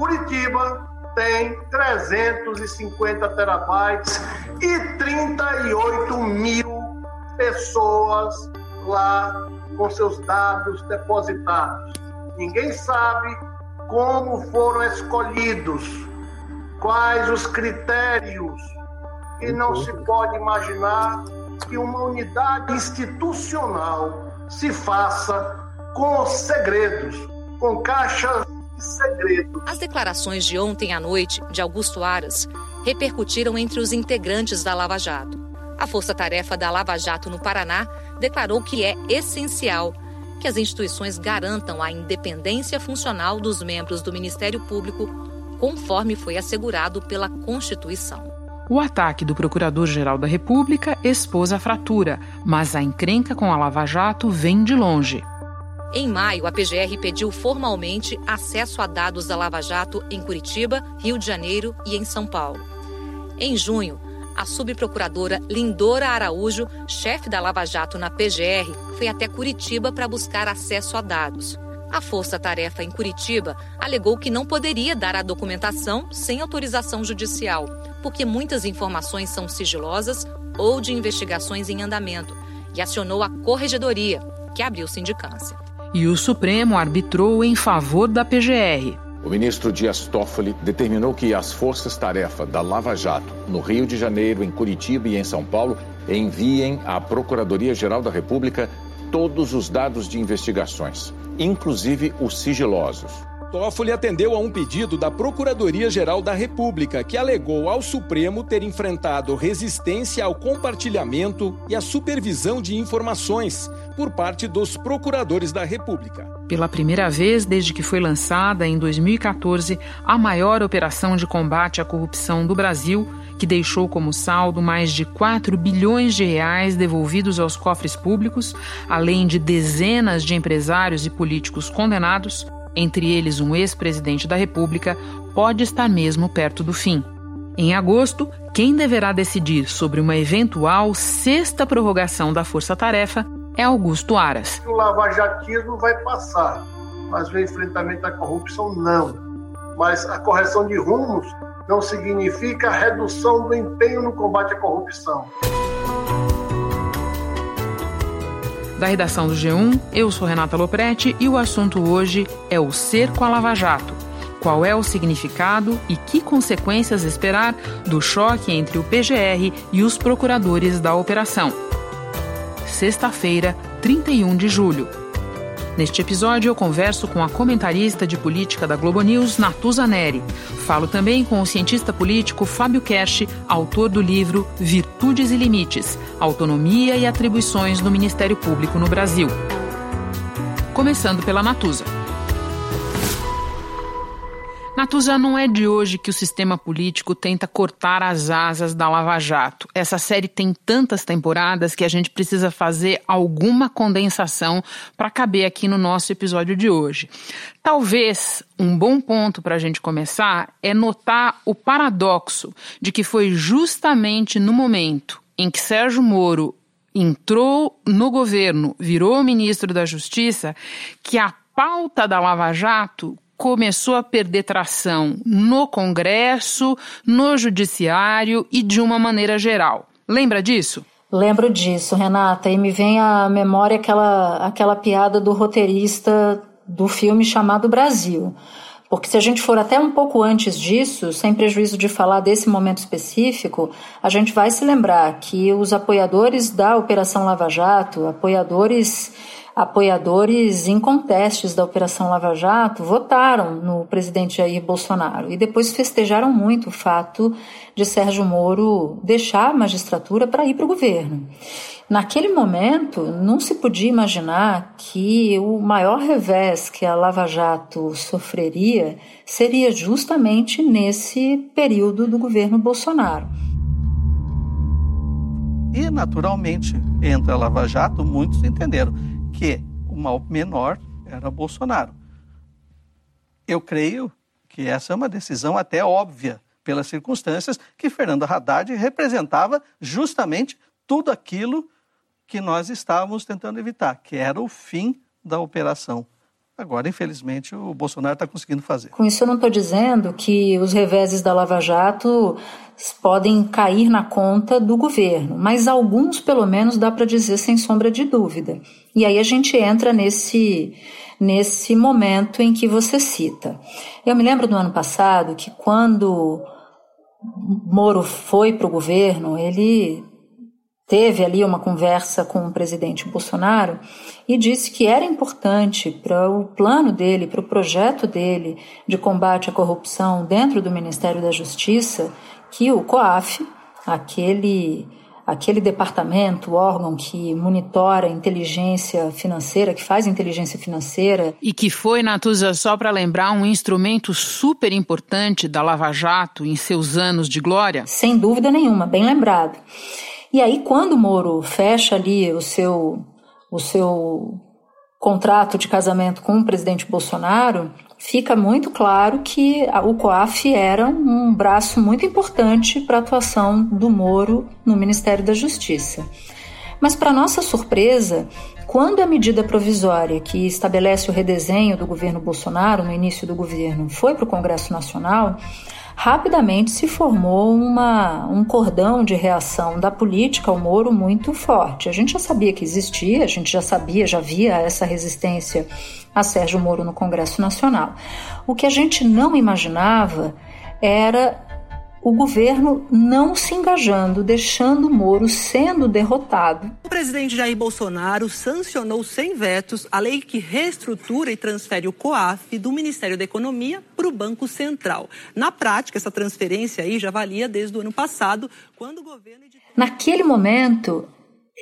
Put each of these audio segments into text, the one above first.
Curitiba tem 350 terabytes e 38 mil pessoas lá com seus dados depositados. Ninguém sabe como foram escolhidos, quais os critérios, e não se pode imaginar que uma unidade institucional se faça com segredos, com caixas segredo. As declarações de ontem à noite de Augusto Aras repercutiram entre os integrantes da Lava Jato. A força-tarefa da Lava Jato no Paraná declarou que é essencial que as instituições garantam a independência funcional dos membros do Ministério Público, conforme foi assegurado pela Constituição. O ataque do Procurador-Geral da República expôs a fratura, mas a encrenca com a Lava Jato vem de longe. Em maio, a PGR pediu formalmente acesso a dados da Lava Jato em Curitiba, Rio de Janeiro e em São Paulo. Em junho, a subprocuradora Lindora Araújo, chefe da Lava Jato na PGR, foi até Curitiba para buscar acesso a dados. A Força Tarefa em Curitiba alegou que não poderia dar a documentação sem autorização judicial, porque muitas informações são sigilosas ou de investigações em andamento, e acionou a Corregedoria, que abriu sindicância. E o Supremo arbitrou em favor da PGR. O ministro Dias Toffoli determinou que as forças-tarefa da Lava Jato, no Rio de Janeiro, em Curitiba e em São Paulo, enviem à Procuradoria-Geral da República todos os dados de investigações, inclusive os sigilosos. Toffoli atendeu a um pedido da Procuradoria-Geral da República, que alegou ao Supremo ter enfrentado resistência ao compartilhamento e à supervisão de informações por parte dos procuradores da República. Pela primeira vez desde que foi lançada em 2014 a maior operação de combate à corrupção do Brasil, que deixou como saldo mais de 4 bilhões de reais devolvidos aos cofres públicos, além de dezenas de empresários e políticos condenados, entre eles um ex-presidente da República, pode estar mesmo perto do fim. Em agosto, quem deverá decidir sobre uma eventual sexta prorrogação da Força Tarefa é Augusto Aras. O lavajatismo vai passar, mas o enfrentamento à corrupção não. Mas a correção de rumos não significa a redução do empenho no combate à corrupção. Da redação do G1, eu sou Renata Loprete e o assunto hoje é o cerco a Lava Jato. Qual é o significado e que consequências esperar do choque entre o PGR e os procuradores da operação? Sexta-feira, 31 de julho. Neste episódio, eu converso com a comentarista de política da Globo News, Natuza Neri. Falo também com o cientista político Fábio Cash, autor do livro Virtudes e Limites: Autonomia e Atribuições do Ministério Público no Brasil. Começando pela Natuza. Natuza, não é de hoje que o sistema político tenta cortar as asas da Lava Jato. Essa série tem tantas temporadas que a gente precisa fazer alguma condensação para caber aqui no nosso episódio de hoje. Talvez um bom ponto para a gente começar é notar o paradoxo de que foi justamente no momento em que Sérgio Moro entrou no governo, virou ministro da Justiça, que a pauta da Lava Jato começou a perder tração no Congresso, no Judiciário e de uma maneira geral. Lembra disso? Lembro disso, Renata, e me vem à memória aquela, aquela piada do roteirista do filme chamado Brasil. Porque se a gente for até um pouco antes disso, sem prejuízo de falar desse momento específico, a gente vai se lembrar que os apoiadores da Operação Lava Jato, apoiadores apoiadores incontestes da Operação Lava Jato votaram no presidente Jair Bolsonaro e depois festejaram muito o fato de Sérgio Moro deixar a magistratura para ir para o governo. Naquele momento, não se podia imaginar que o maior revés que a Lava Jato sofreria seria justamente nesse período do governo Bolsonaro. E, naturalmente, entre a Lava Jato, muitos entenderam que o mal menor era Bolsonaro. Eu creio que essa é uma decisão até óbvia, pelas circunstâncias que Fernando Haddad representava justamente tudo aquilo que nós estávamos tentando evitar, que era o fim da operação. Agora, infelizmente, o Bolsonaro está conseguindo fazer. Com isso, eu não estou dizendo que os reveses da Lava Jato podem cair na conta do governo, mas alguns, pelo menos, dá para dizer sem sombra de dúvida. E aí a gente entra nesse, nesse momento em que você cita. Eu me lembro do ano passado que, quando Moro foi para o governo, ele teve ali uma conversa com o presidente Bolsonaro e disse que era importante para o plano dele, para o projeto dele de combate à corrupção dentro do Ministério da Justiça, que o COAF, aquele aquele departamento, órgão que monitora a inteligência financeira, que faz inteligência financeira. E que foi, Natuza, só para lembrar, um instrumento super importante da Lava Jato em seus anos de glória? Sem dúvida nenhuma, bem lembrado. E aí, quando o Moro fecha ali o seu, o seu contrato de casamento com o presidente Bolsonaro, fica muito claro que o COAF era um braço muito importante para a atuação do Moro no Ministério da Justiça. Mas, para nossa surpresa, quando a medida provisória que estabelece o redesenho do governo Bolsonaro no início do governo foi para o Congresso Nacional, rapidamente se formou uma, um cordão de reação da política ao Moro muito forte. A gente já sabia que existia, a gente já sabia, já via essa resistência a Sérgio Moro no Congresso Nacional. O que a gente não imaginava era o governo não se engajando, deixando Moro sendo derrotado. O presidente Jair Bolsonaro sancionou sem vetos a lei que reestrutura e transfere o COAF do Ministério da Economia para o Banco Central. Na prática, essa transferência aí já valia desde o ano passado, quando o governo. Naquele momento,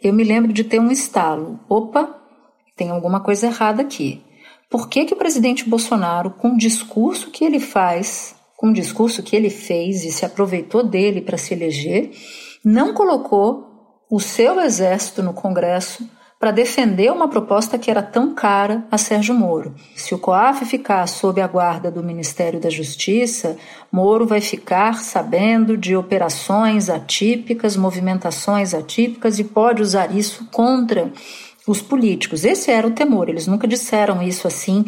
eu me lembro de ter um estalo. Opa, tem alguma coisa errada aqui. Por que, que o presidente Bolsonaro, com o discurso que ele faz, com o discurso que ele fez e se aproveitou dele para se eleger, não colocou o seu exército no Congresso para defender uma proposta que era tão cara a Sérgio Moro. Se o COAF ficar sob a guarda do Ministério da Justiça, Moro vai ficar sabendo de operações atípicas, movimentações atípicas e pode usar isso contra os políticos. Esse era o temor. Eles nunca disseram isso assim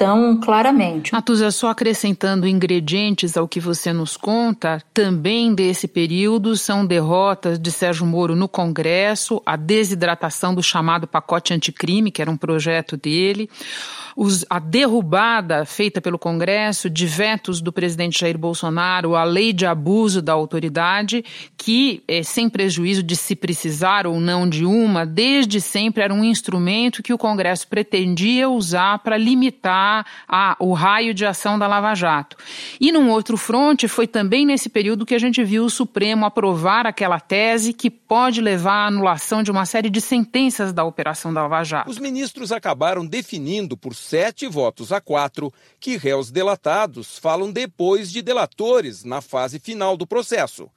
tão claramente. Natuza, só acrescentando ingredientes ao que você nos conta, também desse período são derrotas de Sérgio Moro no Congresso, a desidratação do chamado pacote anticrime, que era um projeto dele, os, a derrubada feita pelo Congresso de vetos do presidente Jair Bolsonaro, a lei de abuso da autoridade, que, é, sem prejuízo de se precisar ou não de uma, desde sempre era um instrumento que o Congresso pretendia usar para limitar a, o raio de ação da Lava Jato. E num outro fronte, foi também nesse período que a gente viu o Supremo aprovar aquela tese que pode levar à anulação de uma série de sentenças da Operação da Lava Jato. Os ministros acabaram definindo por sete votos a quatro que réus delatados falam depois de delatores na fase final do processo.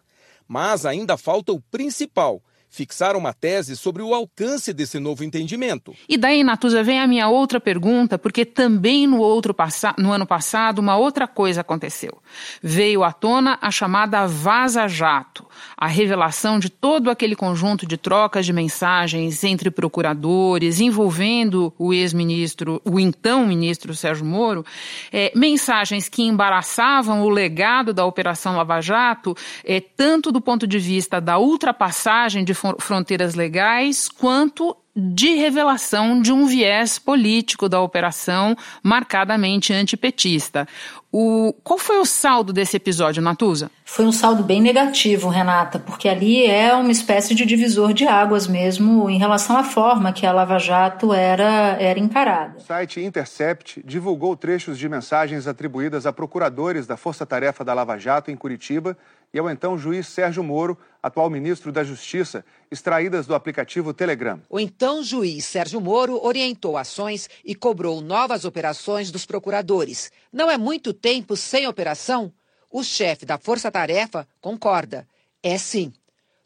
Mas ainda falta o principal fixar uma tese sobre o alcance desse novo entendimento. E daí, Natuza, vem a minha outra pergunta, porque também no, outro no ano passado uma outra coisa aconteceu. Veio à tona a chamada vaza-jato, a revelação de todo aquele conjunto de trocas de mensagens entre procuradores envolvendo o ex-ministro, o então ministro Sérgio Moro, é, mensagens que embaraçavam o legado da Operação Lava Jato, é, tanto do ponto de vista da ultrapassagem de fronteiras legais, quanto de revelação de um viés político da operação marcadamente antipetista. O, qual foi o saldo desse episódio, Natuza? Foi um saldo bem negativo, Renata, porque ali é uma espécie de divisor de águas mesmo em relação à forma que a Lava Jato era, era encarada. O site Intercept divulgou trechos de mensagens atribuídas a procuradores da Força Tarefa da Lava Jato em Curitiba e ao então juiz Sérgio Moro, atual ministro da Justiça, extraídas do aplicativo Telegram. O então juiz Sérgio Moro orientou ações e cobrou novas operações dos procuradores. Não é muito tempo sem operação? O chefe da Força Tarefa concorda. É sim.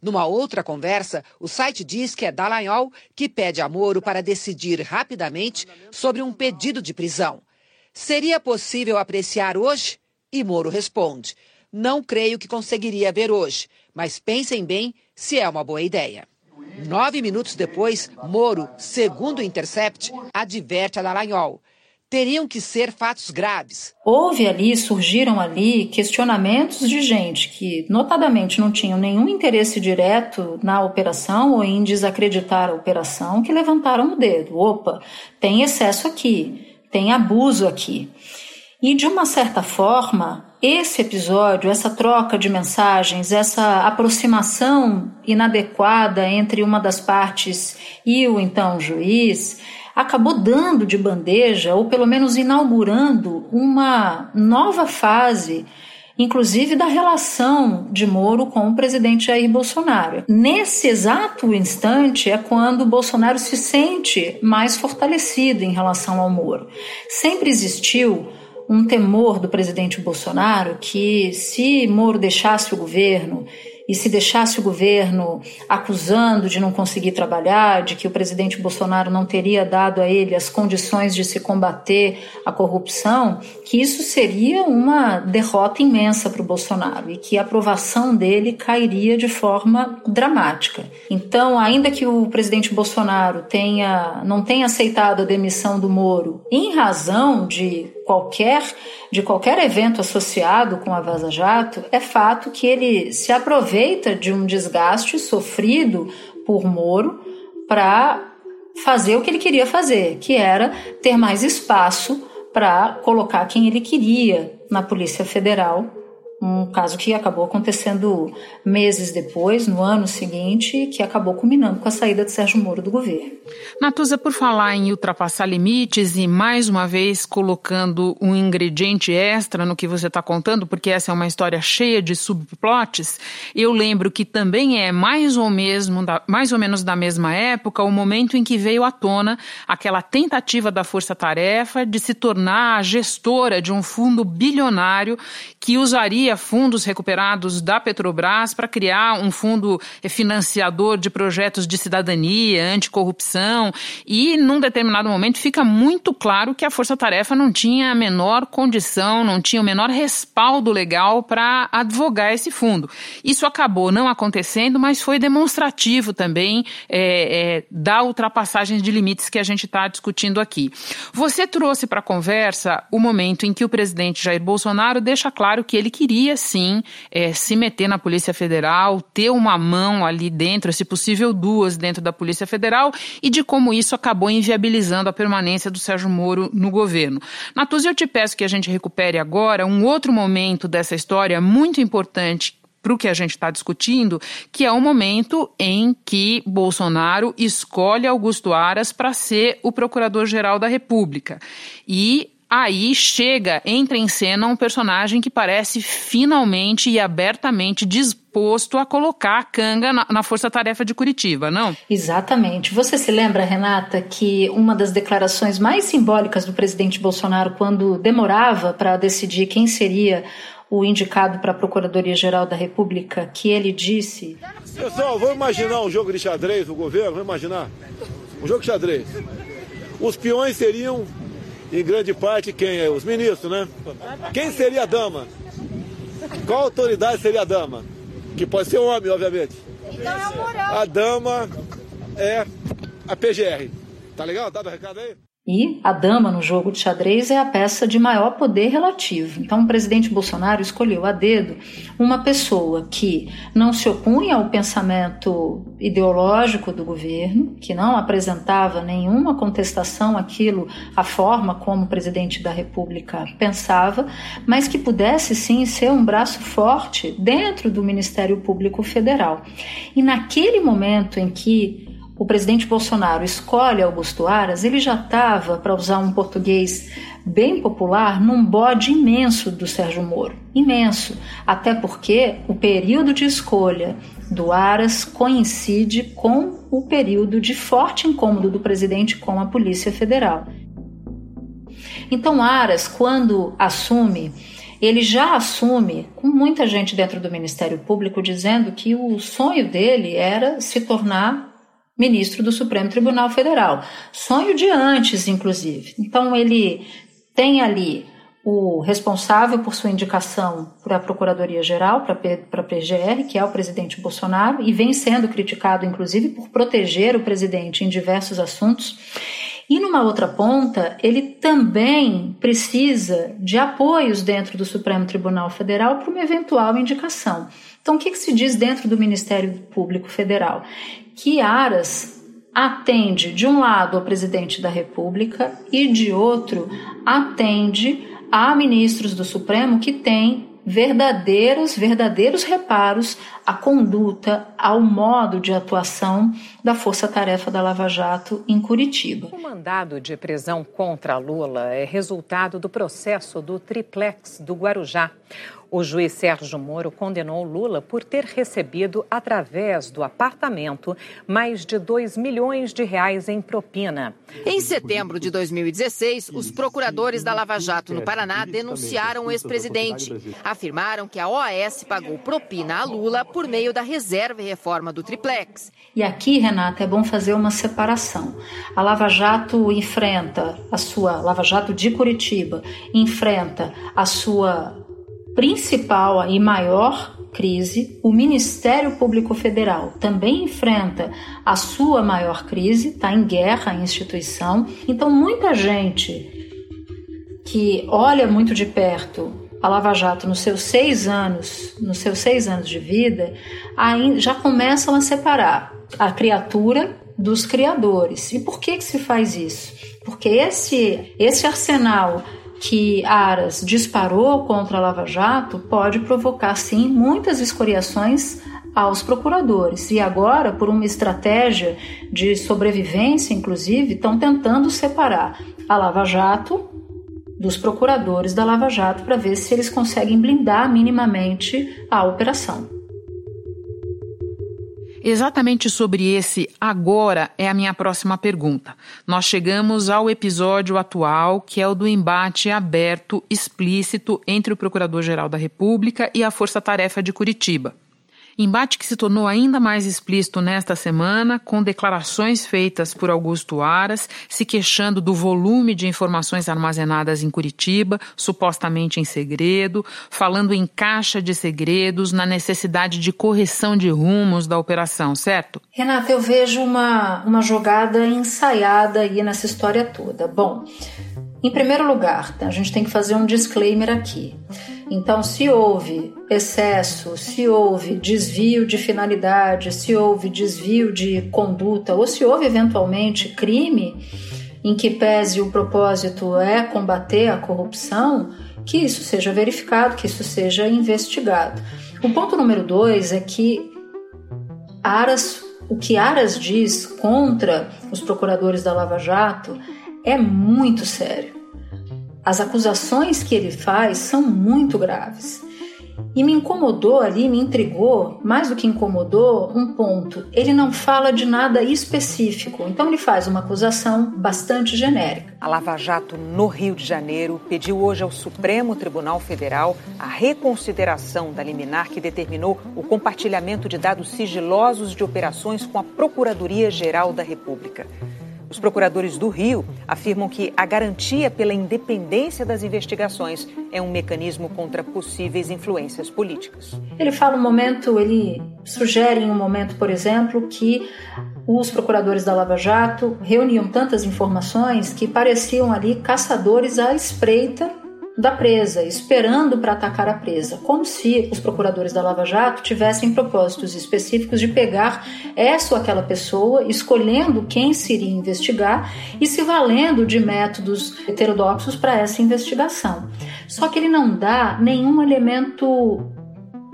Numa outra conversa, o site diz que é Dallagnol que pede a Moro para decidir rapidamente sobre um pedido de prisão. Seria possível apreciar hoje? E Moro responde: Não creio que conseguiria ver hoje, mas pensem bem se é uma boa ideia. Nove minutos depois, Moro, segundo o Intercept, adverte a Dallagnol. teriam que ser fatos graves. Houve ali, surgiram ali questionamentos de gente que, notadamente, não tinham nenhum interesse direto na operação ou em desacreditar a operação, que levantaram o dedo. Opa, tem excesso aqui, tem abuso aqui. E, de uma certa forma, esse episódio, essa troca de mensagens, essa aproximação inadequada entre uma das partes e o então juiz, acabou dando de bandeja, ou pelo menos inaugurando, uma nova fase inclusive da relação de Moro com o presidente Jair Bolsonaro. Nesse exato instante é quando Bolsonaro se sente mais fortalecido em relação ao Moro. Sempre existiu um temor do presidente Bolsonaro que, se Moro deixasse o governo e se deixasse o governo acusando de não conseguir trabalhar, de que o presidente Bolsonaro não teria dado a ele as condições de se combater a corrupção, que isso seria uma derrota imensa para o Bolsonaro e que a aprovação dele cairia de forma dramática. Então, ainda que o presidente Bolsonaro tenha não tenha aceitado a demissão do Moro em razão de qualquer de qualquer evento associado com a Vaza Jato, é fato que ele se aproveita de um desgaste sofrido por Moro para fazer o que ele queria fazer, que era ter mais espaço para colocar quem ele queria na Polícia Federal um caso que acabou acontecendo meses depois, no ano seguinte, que acabou culminando com a saída de Sérgio Moro do governo. Natuza, por falar em ultrapassar limites e mais uma vez colocando um ingrediente extra no que você está contando, porque essa é uma história cheia de subplots, eu lembro que também é mais ou, mesmo, mais ou menos da mesma época o momento em que veio à tona aquela tentativa da Força Tarefa de se tornar a gestora de um fundo bilionário que usaria fundos recuperados da Petrobras para criar um fundo financiador de projetos de cidadania, anticorrupção, e num determinado momento fica muito claro que a Força Tarefa não tinha a menor condição, não tinha o menor respaldo legal para advogar esse fundo. Isso acabou não acontecendo, mas foi demonstrativo também é, é, da ultrapassagem de limites que a gente está discutindo aqui. Você trouxe para a conversa o momento em que o presidente Jair Bolsonaro deixa claro que ele queria queria sim é, se meter na Polícia Federal, ter uma mão ali dentro, se possível duas dentro da Polícia Federal, e de como isso acabou inviabilizando a permanência do Sérgio Moro no governo. Natuzzi, eu te peço que a gente recupere agora um outro momento dessa história muito importante para o que a gente está discutindo, que é o momento em que Bolsonaro escolhe Augusto Aras para ser o Procurador-Geral da República. E Aí chega, entra em cena um personagem que parece finalmente e abertamente disposto a colocar a canga na, na força-tarefa de Curitiba, não? Exatamente. Você se lembra, Renata, que uma das declarações mais simbólicas do presidente Bolsonaro, quando demorava para decidir quem seria o indicado para a Procuradoria-Geral da República, que ele disse. Pessoal, vamos imaginar um jogo de xadrez no governo? Vamos imaginar? Um jogo de xadrez. Os peões seriam em grande parte, quem é? Os ministros, né? Quem seria a dama? Qual autoridade seria a dama? Que pode ser homem, obviamente. Então é o moral. A dama é a PGR. Tá legal? Dado o recado aí? E a dama no jogo de xadrez é a peça de maior poder relativo. Então, o presidente Bolsonaro escolheu a dedo uma pessoa que não se opunha ao pensamento ideológico do governo, que não apresentava nenhuma contestação àquilo, à forma como o presidente da República pensava, mas que pudesse sim ser um braço forte dentro do Ministério Público Federal. E naquele momento em que o presidente Bolsonaro escolhe Augusto Aras, ele já estava, para usar um português bem popular, num bode imenso do Sérgio Moro. Imenso. Até porque o período de escolha do Aras coincide com o período de forte incômodo do presidente com a Polícia Federal. Então, Aras, quando assume, ele já assume, com muita gente dentro do Ministério Público, dizendo que o sonho dele era se tornar ministro do Supremo Tribunal Federal. Sonho de antes, inclusive. Então, ele tem ali o responsável por sua indicação para a Procuradoria-Geral, para a PGR, que é o presidente Bolsonaro, e vem sendo criticado, inclusive, por proteger o presidente em diversos assuntos. E numa outra ponta, ele também precisa de apoios dentro do Supremo Tribunal Federal para uma eventual indicação. Então, o que, que se diz dentro do Ministério Público Federal? Que Aras atende, de um lado, ao presidente da República e, de outro, atende a ministros do Supremo que têm verdadeiros, verdadeiros reparos à conduta, ao modo de atuação da Força Tarefa da Lava Jato em Curitiba. O mandado de prisão contra Lula é resultado do processo do triplex do Guarujá. O juiz Sérgio Moro condenou Lula por ter recebido, através do apartamento, mais de 2 milhões de reais em propina. Em setembro de 2016, os procuradores da Lava Jato no Paraná denunciaram o ex-presidente. Afirmaram que a OAS pagou propina a Lula por meio da reserva reforma do triplex. E aqui, Renata, é bom fazer uma separação. A Lava Jato enfrenta a sua Lava Jato de Curitiba enfrenta a sua principal e maior crise, o Ministério Público Federal também enfrenta a sua maior crise, está em guerra a instituição. Então, muita gente que olha muito de perto a Lava Jato nos seus seis anos, nos seus seis anos de vida, já começam a separar a criatura dos criadores. E por que que se faz isso? Porque esse esse arsenal que Aras disparou contra a Lava Jato pode provocar, sim, muitas escoriações aos procuradores. E agora, por uma estratégia de sobrevivência, inclusive, estão tentando separar a Lava Jato dos procuradores da Lava Jato para ver se eles conseguem blindar minimamente a operação. Exatamente sobre esse agora é a minha próxima pergunta. Nós chegamos ao episódio atual, que é o do embate aberto, explícito entre o Procurador-Geral da República e a Força Tarefa de Curitiba. Embate que se tornou ainda mais explícito nesta semana, com declarações feitas por Augusto Aras, se queixando do volume de informações armazenadas em Curitiba, supostamente em segredo, falando em caixa de segredos, na necessidade de correção de rumos da operação, certo? Renata, eu vejo uma, uma jogada ensaiada aí nessa história toda. Bom, em primeiro lugar, a gente tem que fazer um disclaimer aqui. Então, se houve excesso, se houve desvio de finalidade, se houve desvio de conduta, ou se houve eventualmente crime em que pese o propósito é combater a corrupção, que isso seja verificado, que isso seja investigado. O ponto número dois é que Aras, o que Aras diz contra os procuradores da Lava Jato é muito sério. As acusações que ele faz são muito graves. E me incomodou ali, me intrigou, mais do que incomodou, um ponto. Ele não fala de nada específico, então ele faz uma acusação bastante genérica. A Lava Jato, no Rio de Janeiro, pediu hoje ao Supremo Tribunal Federal a reconsideração da liminar que determinou o compartilhamento de dados sigilosos de operações com a Procuradoria-Geral da República. Os procuradores do Rio afirmam que a garantia pela independência das investigações é um mecanismo contra possíveis influências políticas. Ele fala um momento, ele sugere em um momento, por exemplo, que os procuradores da Lava Jato reuniam tantas informações que pareciam ali caçadores à espreita da presa, esperando para atacar a presa, como se os procuradores da Lava Jato tivessem propósitos específicos de pegar essa ou aquela pessoa, escolhendo quem se iria investigar e se valendo de métodos heterodoxos para essa investigação. Só que ele não dá nenhum elemento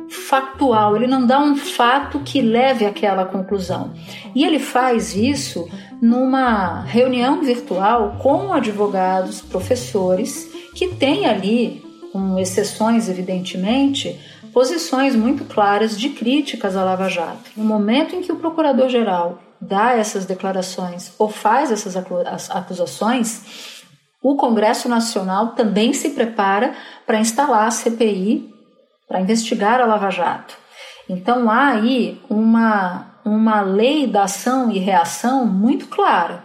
factual, ele não dá um fato que leve àquela conclusão. E ele faz isso numa reunião virtual com advogados, professores que tem ali, com exceções evidentemente, posições muito claras de críticas à Lava Jato. No momento em que o procurador-geral dá essas declarações ou faz essas acusações, o Congresso Nacional também se prepara para instalar a CPI para investigar a Lava Jato. Então há aí uma, uma lei da ação e reação muito clara.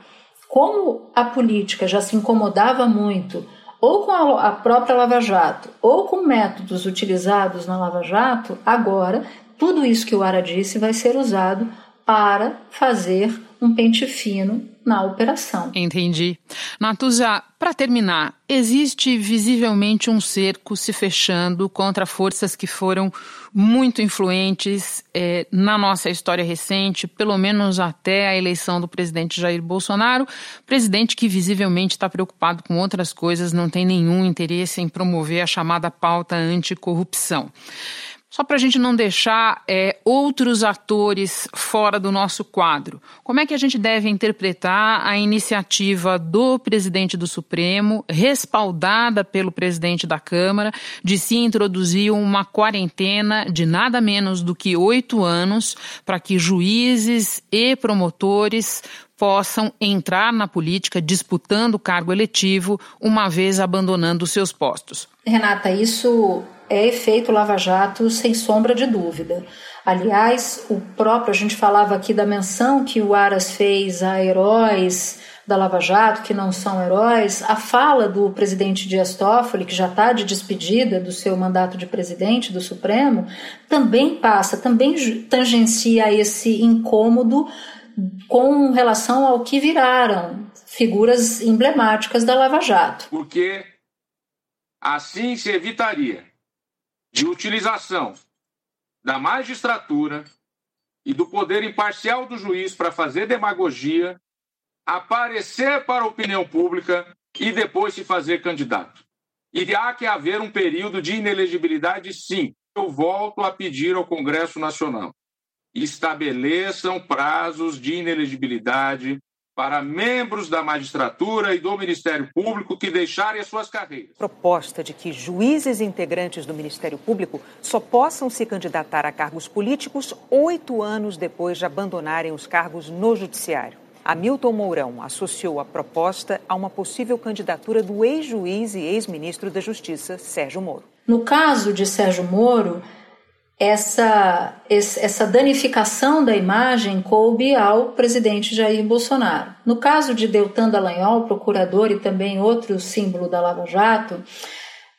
Como a política já se incomodava muito ou com a própria Lava Jato, ou com métodos utilizados na Lava Jato, agora tudo isso que o Ara disse vai ser usado para fazer um pente fino na operação. Entendi. Natuza, para terminar, existe visivelmente um cerco se fechando contra forças que foram muito influentes é, na nossa história recente, pelo menos até a eleição do presidente Jair Bolsonaro, presidente que visivelmente está preocupado com outras coisas, não tem nenhum interesse em promover a chamada pauta anticorrupção. Só para a gente não deixar é, outros atores fora do nosso quadro, como é que a gente deve interpretar a iniciativa do presidente do Supremo, respaldada pelo presidente da Câmara, de se introduzir uma quarentena de nada menos do que oito anos para que juízes e promotores possam entrar na política disputando cargo eletivo, uma vez abandonando seus postos? Renata, isso é efeito Lava Jato, sem sombra de dúvida. Aliás, o próprio, a gente falava aqui da menção que o Aras fez a heróis da Lava Jato, que não são heróis, a fala do presidente Dias Toffoli, que já está de despedida do seu mandato de presidente do Supremo, também passa, também tangencia esse incômodo com relação ao que viraram figuras emblemáticas da Lava Jato. Porque assim se evitaria de utilização da magistratura e do poder imparcial do juiz para fazer demagogia, aparecer para a opinião pública e depois se fazer candidato. E há que haver um período de inelegibilidade, sim. Eu volto a pedir ao Congresso Nacional: estabeleçam prazos de inelegibilidade para membros da magistratura e do Ministério Público que deixarem as suas carreiras. Proposta de que juízes integrantes do Ministério Público só possam se candidatar a cargos políticos oito anos depois de abandonarem os cargos no Judiciário. Hamilton Mourão associou a proposta a uma possível candidatura do ex-juiz e ex-ministro da Justiça, Sérgio Moro. No caso de Sérgio Moro, essa, essa danificação da imagem coube ao presidente Jair Bolsonaro. No caso de Deltan Dallagnol, procurador e também outro símbolo da Lava Jato,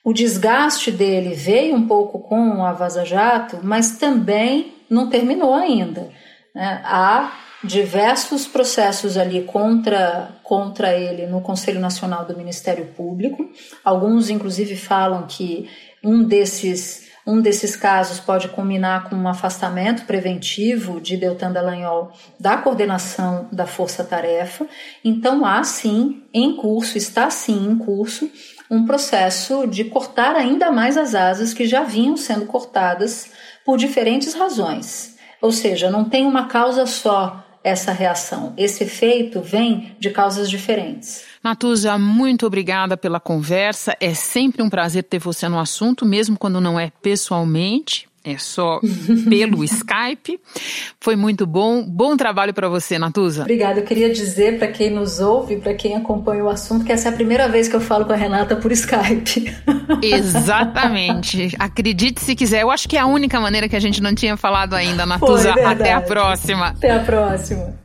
o desgaste dele veio um pouco com a Vaza Jato, mas também não terminou ainda. Né? Há diversos processos ali contra, contra ele no Conselho Nacional do Ministério Público. Alguns, inclusive, falam que um desses um desses casos pode culminar com um afastamento preventivo de Deltan Dallagnol da coordenação da força-tarefa. Então, há sim em curso, está sim em curso, um processo de cortar ainda mais as asas que já vinham sendo cortadas por diferentes razões. Ou seja, não tem uma causa só essa reação. Esse efeito vem de causas diferentes. Natuza, muito obrigada pela conversa. É sempre um prazer ter você no assunto, mesmo quando não é pessoalmente. É só pelo Skype. Foi muito bom. Bom trabalho para você, Natuza. Obrigada. Eu queria dizer para quem nos ouve, para quem acompanha o assunto, que essa é a primeira vez que eu falo com a Renata por Skype. Exatamente. Acredite se quiser. Eu acho que é a única maneira que a gente não tinha falado ainda, Natuza. Foi, Até a próxima. Até a próxima.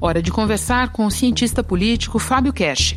Hora de conversar com o cientista político Fábio Cash.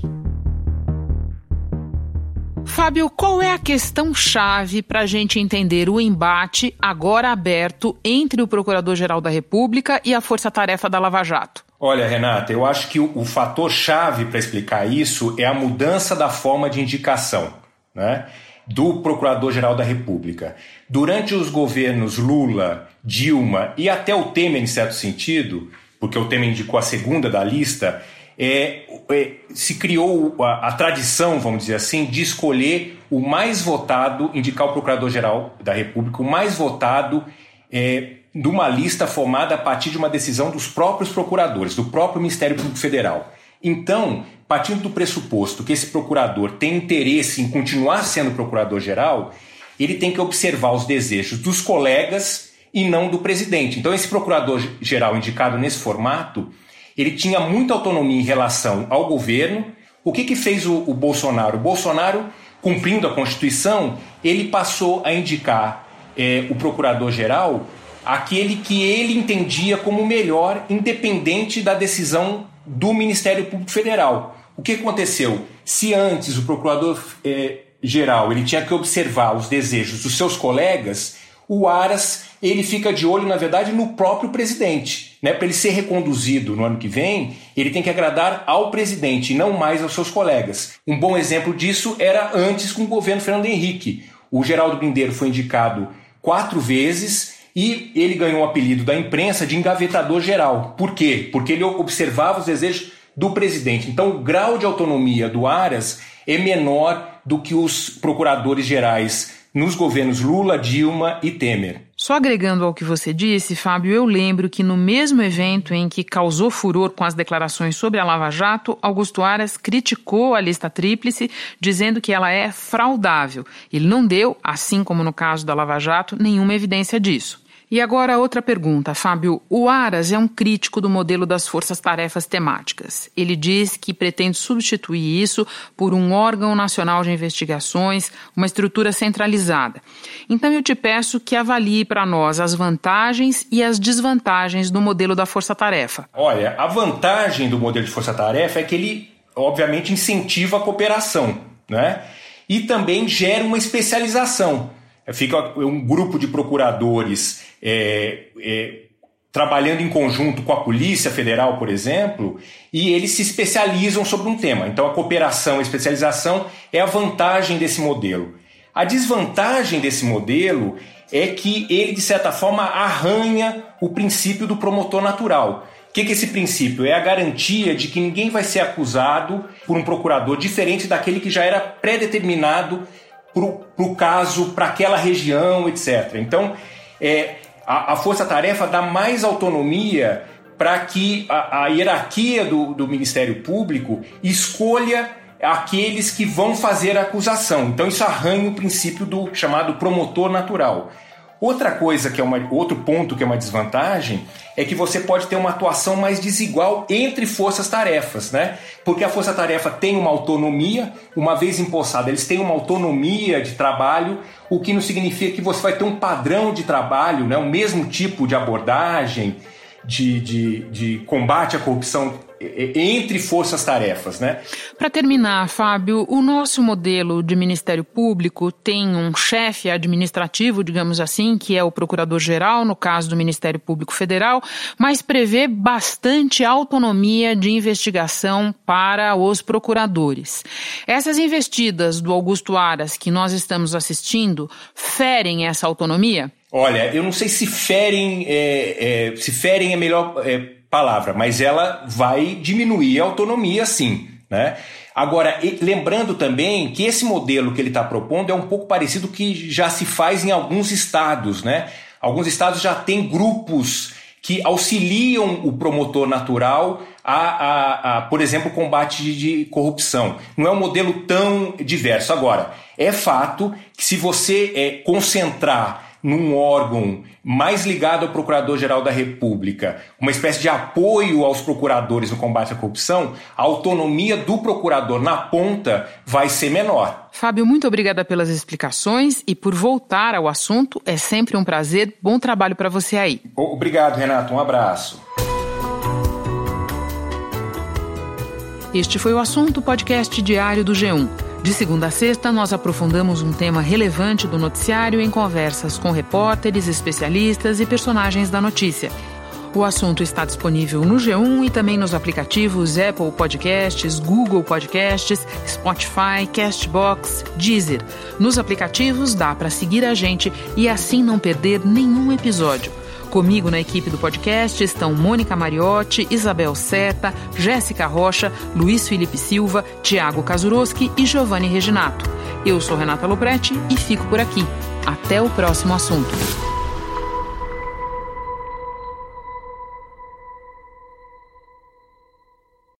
Fábio, qual é a questão-chave para a gente entender o embate agora aberto entre o Procurador-Geral da República e a Força-Tarefa da Lava Jato? Olha, Renata, eu acho que o, o fator-chave para explicar isso é a mudança da forma de indicação né, do Procurador-Geral da República. Durante os governos Lula, Dilma e até o Temer, em certo sentido, porque o Temer indicou a segunda da lista, é, é, se criou a, a, tradição, vamos dizer assim, de escolher o mais votado, indicar o Procurador-Geral da República, o mais votado é, de uma lista formada a partir de uma decisão dos próprios procuradores, do próprio Ministério Público Federal. Então, partindo do pressuposto que esse procurador tem interesse em continuar sendo procurador-geral, ele tem que observar os desejos dos colegas e não do presidente. Então, esse procurador-geral indicado nesse formato, ele tinha muita autonomia em relação ao governo. O que, que fez o, o Bolsonaro? O Bolsonaro, cumprindo a Constituição, ele passou a indicar é, o procurador-geral aquele que ele entendia como melhor, independente da decisão do Ministério Público Federal. O que aconteceu? Se antes o procurador-geral é, ele tinha que observar os desejos dos seus colegas, o Aras ele fica de olho, na verdade, no próprio presidente. Né? Para ele ser reconduzido no ano que vem, ele tem que agradar ao presidente não mais aos seus colegas. Um bom exemplo disso era antes com o governo Fernando Henrique. O Geraldo Grindeiro foi indicado quatro vezes e ele ganhou o apelido da imprensa de engavetador geral. Por quê? Porque ele observava os desejos do presidente. Então, o grau de autonomia do Aras é menor do que os procuradores gerais nos governos Lula, Dilma e Temer. Só agregando ao que você disse, Fábio, eu lembro que no mesmo evento em que causou furor com as declarações sobre a Lava Jato, Augusto Aras criticou a lista tríplice, dizendo que ela é fraudável. Ele não deu, assim como no caso da Lava Jato, nenhuma evidência disso. E agora outra pergunta, Fábio. O Aras é um crítico do modelo das forças-tarefas temáticas. Ele diz que pretende substituir isso por um órgão nacional de investigações, uma estrutura centralizada. Então eu te peço que avalie para nós as vantagens e as desvantagens do modelo da força-tarefa. Olha, a vantagem do modelo de força-tarefa é que ele, obviamente, incentiva a cooperação, né? E também gera uma especialização. Fica um grupo de procuradores é, é, trabalhando em conjunto com a Polícia Federal, por exemplo, e eles se especializam sobre um tema. Então, a cooperação a especialização é a vantagem desse modelo. A desvantagem desse modelo é que ele, de certa forma, arranha o princípio do promotor natural. O que é esse princípio? É a garantia de que ninguém vai ser acusado por um procurador diferente daquele que já era pré-determinado para o caso, para aquela região, etc. Então, é, a, a força-tarefa dá mais autonomia para que a, a hierarquia do, do, Ministério Público escolha aqueles que vão fazer a acusação. Então isso arranha o princípio do chamado promotor natural. Outra coisa que é uma, outro ponto que é uma desvantagem é que você pode ter uma atuação mais desigual entre forças-tarefas, né? Porque a força-tarefa tem uma autonomia, uma vez empossada, eles têm uma autonomia de trabalho, o que não significa que você vai ter um padrão de trabalho, né? o mesmo tipo de abordagem, de, de, de combate à corrupção entre forças-tarefas, né? Para terminar, Fábio, o nosso modelo de Ministério Público tem um chefe administrativo, digamos assim, que é o Procurador-Geral, no caso do Ministério Público Federal, mas prevê bastante autonomia de investigação para os procuradores. Essas investidas do Augusto Aras que nós estamos assistindo ferem essa autonomia? Olha, eu não sei se ferem, é, é, se ferem é melhor é, palavra, mas ela vai diminuir a autonomia, sim. Né? Agora, lembrando também que esse modelo que ele está propondo é um pouco parecido que já se faz em alguns estados. Né? Alguns estados já têm grupos que auxiliam o promotor natural a, a, a, por exemplo, combate de corrupção. Não é um modelo tão diverso. Agora, é fato que se você é, concentrar num órgão mais ligado ao Procurador-Geral da República, uma espécie de apoio aos procuradores no combate à corrupção, a autonomia do procurador na ponta vai ser menor. Fábio, muito obrigada pelas explicações e por voltar ao assunto. É sempre um prazer. Bom trabalho para você aí. Obrigado, Renato. Um abraço. Este foi o assunto podcast diário do G1. De segunda a sexta, nós aprofundamos um tema relevante do noticiário em conversas com repórteres, especialistas e personagens da notícia. O assunto está disponível no G1 e também nos aplicativos Apple Podcasts, Google Podcasts, Spotify, Castbox, Deezer. Nos aplicativos dá para seguir a gente e assim não perder nenhum episódio. Comigo na equipe do podcast estão Mônica Mariotti, Isabel Seta, Jéssica Rocha, Luiz Felipe Silva, Tiago Kazuroski e Giovanni Reginato. Eu sou Renata Loprete e fico por aqui. Até o próximo assunto.